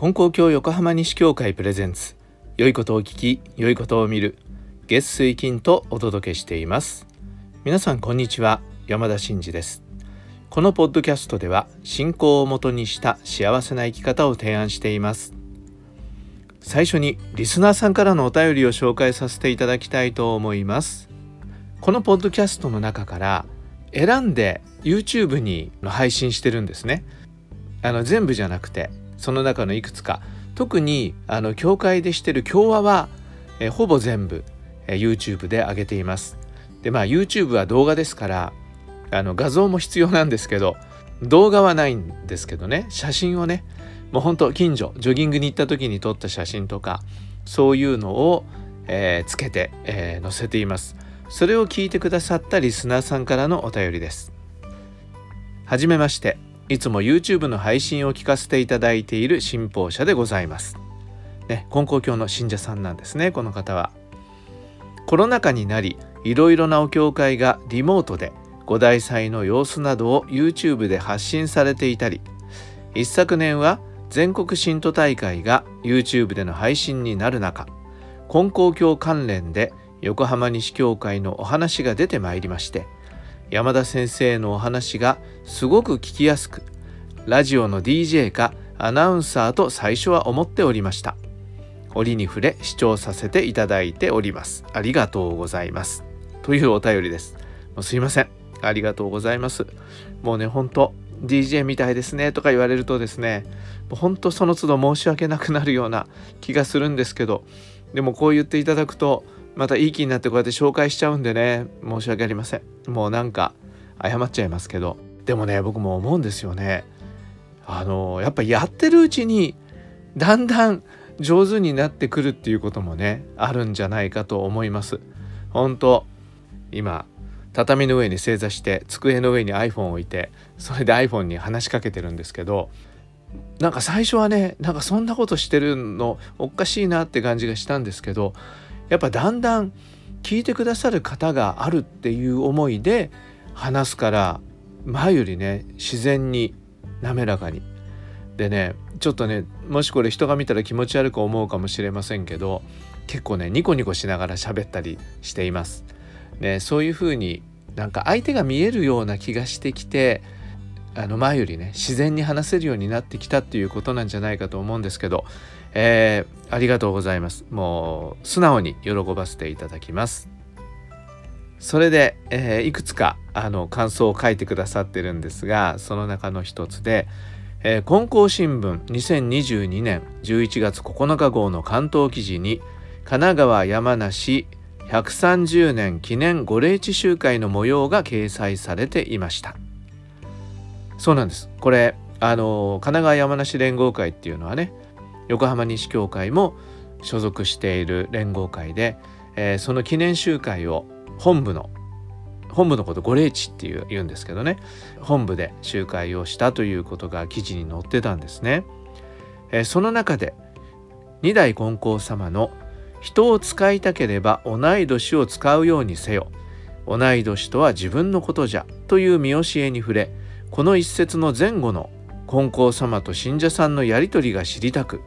金光教横浜西教会プレゼンツ。良いことを聞き良いことを見る。月水金とお届けしています。皆さんこんにちは。山田真嗣です。このポッドキャストでは信仰をもとにした幸せな生き方を提案しています。最初にリスナーさんからのお便りを紹介させていただきたいと思います。このポッドキャストの中から選んで YouTube に配信してるんですね。あの全部じゃなくてその中のいくつか。特にあの教会でしてる共和はえほぼ全部え YouTube で上げています。でまあ YouTube は動画ですからあの画像も必要なんですけど動画はないんですけどね。写真をねもうほんと近所ジョギングに行った時に撮った写真とかそういうのを、えー、つけて、えー、載せています。それを聞いてくださったリスナーさんからのお便りです。はじめまして。いつも YouTube の配信を聞かせていただいている信奉者でございます。ね、金光教の信者さんなんですね、この方は。コロナ禍になり、いろいろなお教会がリモートで五大祭の様子などを YouTube で発信されていたり、一昨年は全国信徒大会が YouTube での配信になる中、金光教関連で横浜西教会のお話が出てまいりまして、山田先生のお話がすごく聞きやすくラジオの DJ かアナウンサーと最初は思っておりました。折に触れ視聴させていただいております。ありがとうございます。というお便りです。もうすいません。ありがとうございます。もうね本当 DJ みたいですねとか言われるとですね本当その都度申し訳なくなるような気がするんですけどでもこう言っていただくとまたいい気になってこうやって紹介しちゃうんでね。申し訳ありません。もうなんか謝っちゃいますけど。でもね僕も思うんですよね。あのやっぱやってるうちにだんだん上手になってくるっていうこともねあるんじゃないかと思います。本当今畳の上に正座して机の上に iPhone を置いてそれで iPhone に話しかけてるんですけどなんか最初はねなんかそんなことしてるのおかしいなって感じがしたんですけどやっぱだんだん聞いてくださる方があるっていう思いで話すから前よりね自然に滑らかにでねちょっとねもしこれ人が見たら気持ち悪く思うかもしれませんけど結構ねニコニコしながら喋ったりしています。ね、そういう風になんか相手が見えるような気がしてきてあの前よりね自然に話せるようになってきたっていうことなんじゃないかと思うんですけどえー、ありがとうございます。もう素直に喜ばせていただきます。それで、えー、いくつかあの感想を書いてくださってるんですがその中の一つで「えー、金光新聞2022年11月9日号の関東記事に神奈川山梨130年記念御霊地集会の模様が掲載されていました」そうなんですこれあの神奈川山梨連合会っていうのはね横浜西教会も所属している連合会で、えー、その記念集会を本部の本部のこと御霊地っていう言うんですけどね本部で集会をしたということが記事に載ってたんですね。えー、その中で二代金光様の「人を使いたければ同い年を使うようにせよ」「同い年とは自分のことじゃ」という見教えに触れこの一節の前後の金光様と信者さんのやり取りが知りたく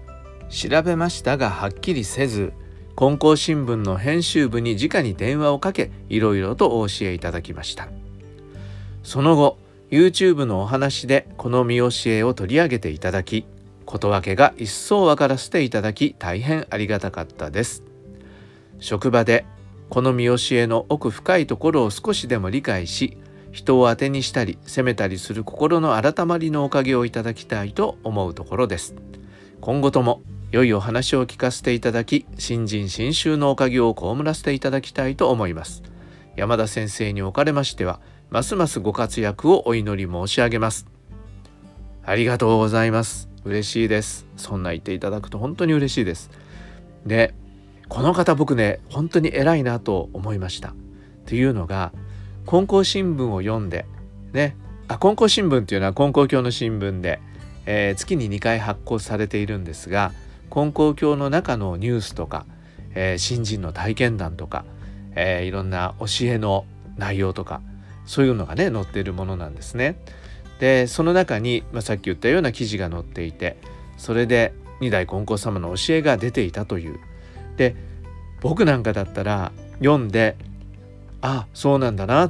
調べましたがはっきりせず金光新聞の編集部に直に電話をかけいろいろとお教えいただきました。その後 YouTube のお話でこの見教えを取り上げていただきことわけが一層分からせていただき大変ありがたかったです。職場でこの見教えの奥深いところを少しでも理解し人を当てにしたり責めたりする心の改まりのおかげをいただきたいと思うところです。今後とも良いお話を聞かせていただき新人新州のおかげを被らせていただきたいと思います。山田先生におかれましてはますますご活躍をお祈り申し上げます。ありがとうございます。嬉しいです。そんな言っていただくと本当に嬉しいです。でこの方僕ね本当に偉いなと思いました。というのが金光新聞を読んでねあ金光新聞っていうのは金光教の新聞で、えー、月に2回発行されているんですが金光教の中のニュースとか、えー、新人の体験談とか、えー、いろんな教えの内容とかそういうのがね載っているものなんですね。でその中に、まあ、さっき言ったような記事が載っていてそれで二代金光様の教えが出ていたというで僕なんかだったら読んであそうなんだな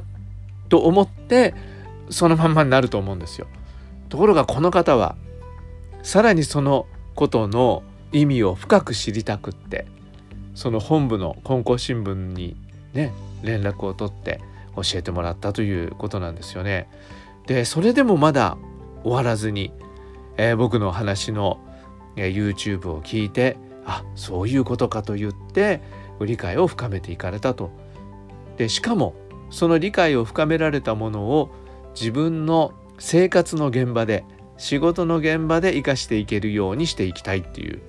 と思ってそのまんまになると思うんですよ。ところがこの方はさらにそのことの意味を深く知りたくってその本部の金光新聞にね連絡を取って教えてもらったということなんですよね。でそれでもまだ終わらずに、えー、僕の話の、えー、YouTube を聞いてあそういうことかと言って理解を深めていかれたと。でしかもその理解を深められたものを自分の生活の現場で仕事の現場で生かしていけるようにしていきたいっていう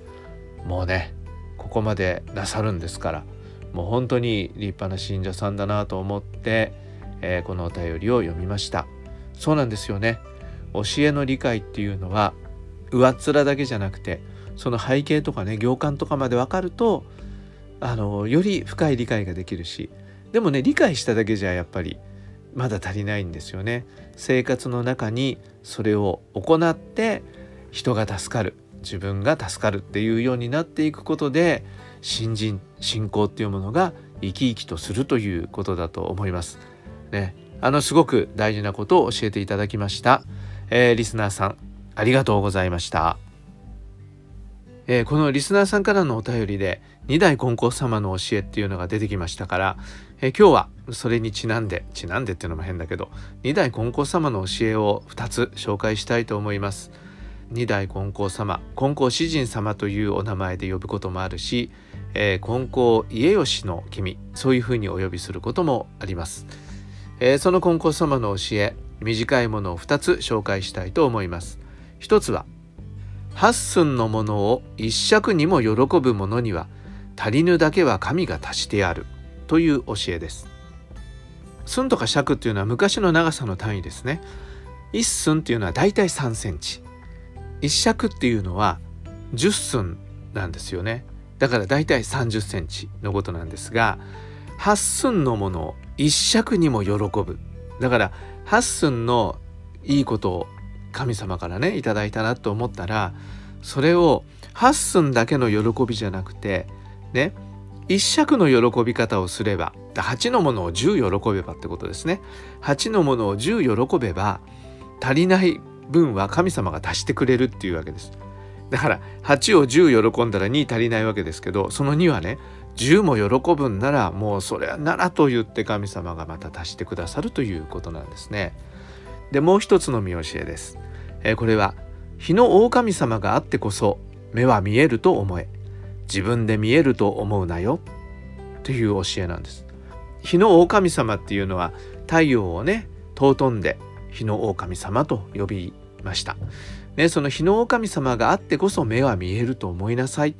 もうねここまでなさるんですからもう本当に立派な信者さんだなと思って、えー、このお便りを読みました。そうなんですよね。教えの理解っていうのは上っ面だけじゃなくてその背景とかね行間とかまで分かるとあのより深い理解ができるしでもね理解しただけじゃやっぱりまだ足りないんですよね。生活の中にそれを行って人が助かる。自分が助かるっていうようになっていくことで新人信仰っていうものが生き生きとするということだと思います。ね、あのすごく大事なことを教えていただきました。えー、リスナーさんありがとうございました。えー、このリスナーさんからのお便りで二代金光様の教えっていうのが出てきましたから、えー、今日はそれにちなんでちなんでっていうのも変だけど二代金光様の教えを2つ紹介したいと思います。二代金光様金光詩人様というお名前で呼ぶこともあるし、えー、金光家吉の君そういうふうにお呼びすることもあります、えー、その金光様の教え短いものを2つ紹介したいと思います。一つは八寸のものを一尺にも喜ぶ者には足りぬだけは神が足してあるという教えです。寸とか尺っていうのは昔の長さの単位ですね。一寸っていうのはだいたい3センチ。一尺っていうのは10寸なんですよね。だからだいたい30センチのことなんですが8寸のものを一尺にも喜ぶ。だから8寸のいいことを神様からねいただいたなと思ったらそれを8寸だけの喜びじゃなくてね一尺の喜び方をすれば8のものを10喜べばってことですね。8のものを10喜べば足りない分は神様が足してくれるっていうわけです。だから8を10喜んだら2足りないわけですけどその2はね10も喜ぶんならもうそれはならと言って神様がまた足してくださるということなんですね。でもう一つの見教えです、えこれは日の狼様があってこそ目は見えると思え。自分で見えると思うなよ。という教えなんです。日の狼様っていうのは太陽をね尊んで日の狼様と呼びました、ね、その日の狼様があってこそ目は見えると思いなさい。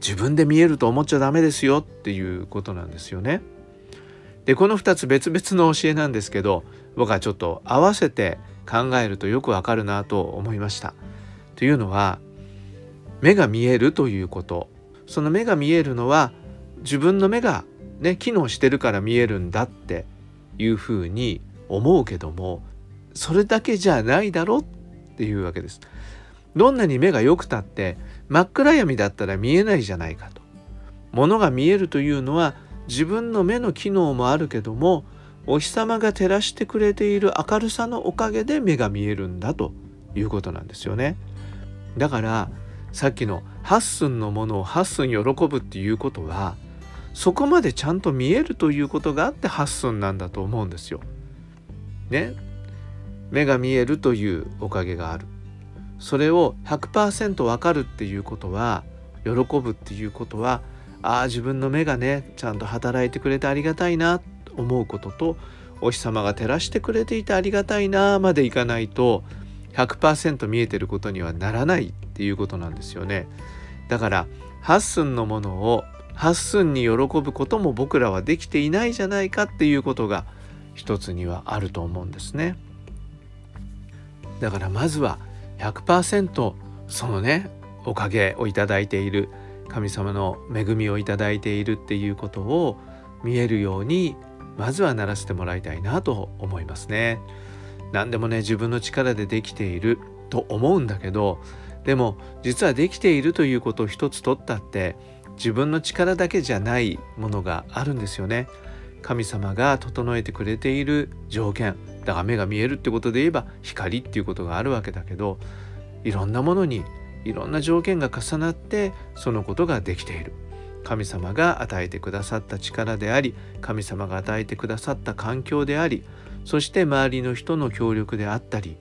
自分で見えると思っちゃダメですよっていうことなんですよね。でこの2つ別々の教えなんですけど僕はちょっと合わせて考えるとよくわかるなと思いました。というのは目が見えるということ。その目が見えるのは自分の目がね機能してるから見えるんだっていうふうに思うけどもそれだけじゃないだろっていうわけです。どんなに目が良くたって真っ暗闇だったら見えないじゃないかと。ものが見えるというのは自分の目の機能もあるけどもお日様が照らしてくれている明るさのおかげで目が見えるんだということなんですよね。だからさっきの8寸のものを8寸喜ぶっていうことはそこまでちゃんと見えるということがあって8寸なんだと思うんですよ。ね？目が見えるというおかげがあるそれを100%分かるっていうことは喜ぶっていうことはああ自分の目がねちゃんと働いてくれてありがたいなと思うこととお日様が照らしてくれていてありがたいなまでいかないと100%見えてることにはならないっていうことなんですよねだから8寸のものを8寸に喜ぶことも僕らはできていないじゃないかっていうことが一つにはあると思うんですね。だからまずは100%そのねおかげをいただいている神様の恵みをいただいているっていうことを見えるようにまずはならせてもらいたいなと思いますね。何でもね自分の力でできていると思うんだけどでも実はできているということを一つ取ったって自分の力だけじゃないものがあるんですよね神様が整えてくれている条件だから目が見えるってことで言えば光っていうことがあるわけだけどいろんなものにいろんな条件が重なってそのことができている。神様が与えてくださった力であり神様が与えてくださった環境でありそして周りの人の協力であったり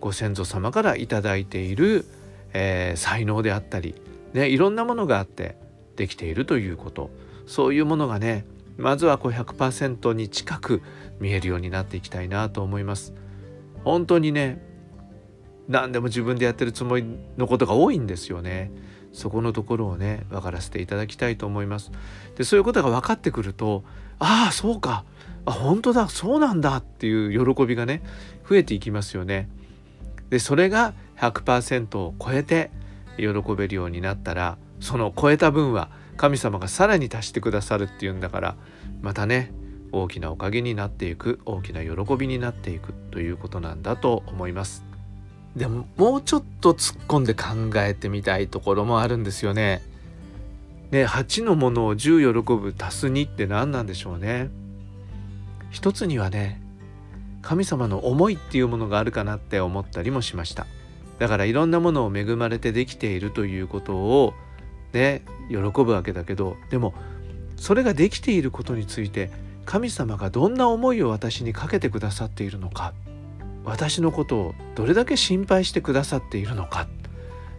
ご先祖様から頂いている、えー、才能であったり、ね、いろんなものがあってできているということ。そういうものがねまずはこう100%に近く見えるようになっていきたいなと思います。本当にね何でも自分でやってるつもりのことが多いんですよね。そこのところをね分からせていただきたいと思います。でそういうことが分かってくるとああそうかあ本当だそうなんだっていう喜びがね増えていきますよね。でそれが100%を超えて喜べるようになったらその超えた分は神様がさらに足してくださるっていうんだからまたね大きなおかげになっていく大きな喜びになっていくということなんだと思います。でももうちょっと突っ込んで考えてみたいところもあるんですよね。ね8のものを10喜ぶ足す2って何なんでしょうね。一つにはね神様の思いっていうものがあるかなって思ったりもしました。だからいろんなものを恵まれてできているということをね喜ぶわけだけどでもそれができていることについて神様がどんな思いを私にかけてくださっているのか私のことをどれだけ心配してくださっているのか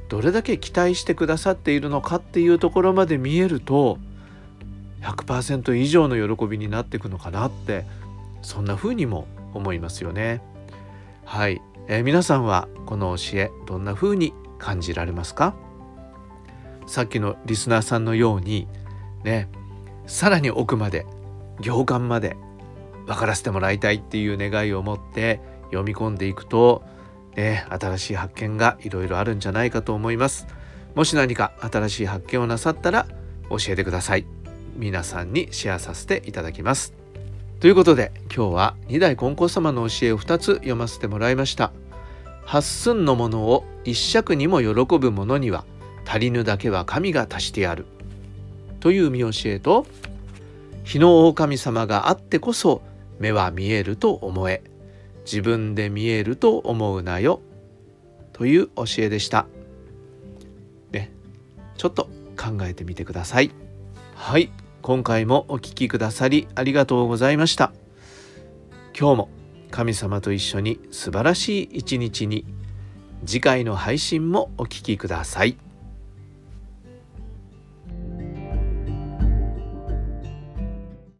どれだけ期待してくださっているのかっていうところまで見えると100%以上の喜びになっていくのかなってそんな風にも思いますよね。はい、えー、皆さんはこの教えどんな風に感じられますか？さっきのリスナーさんのようにねさらに奥まで行間まで分からせてもらいたいっていう願いを持って読み込んでいくと、ね、新しい発見がいろいろあるんじゃないかと思います。もし何か新しい発見をなさったら教えてください。皆さんにシェアさせていただきます。ということで今日は二代金光様の教えを2つ読ませてもらいました。八寸のものを一尺にも喜ぶ者には足りぬだけは神が足してやるという見教えと日の狼様があってこそ目は見えると思え自分で見えると思うなよという教えでした。ね、ちょっと考えてみてください。はい、今回もお聴きくださりありがとうございました。今日も神様と一緒に素晴らしい一日に次回の配信もお聴きください。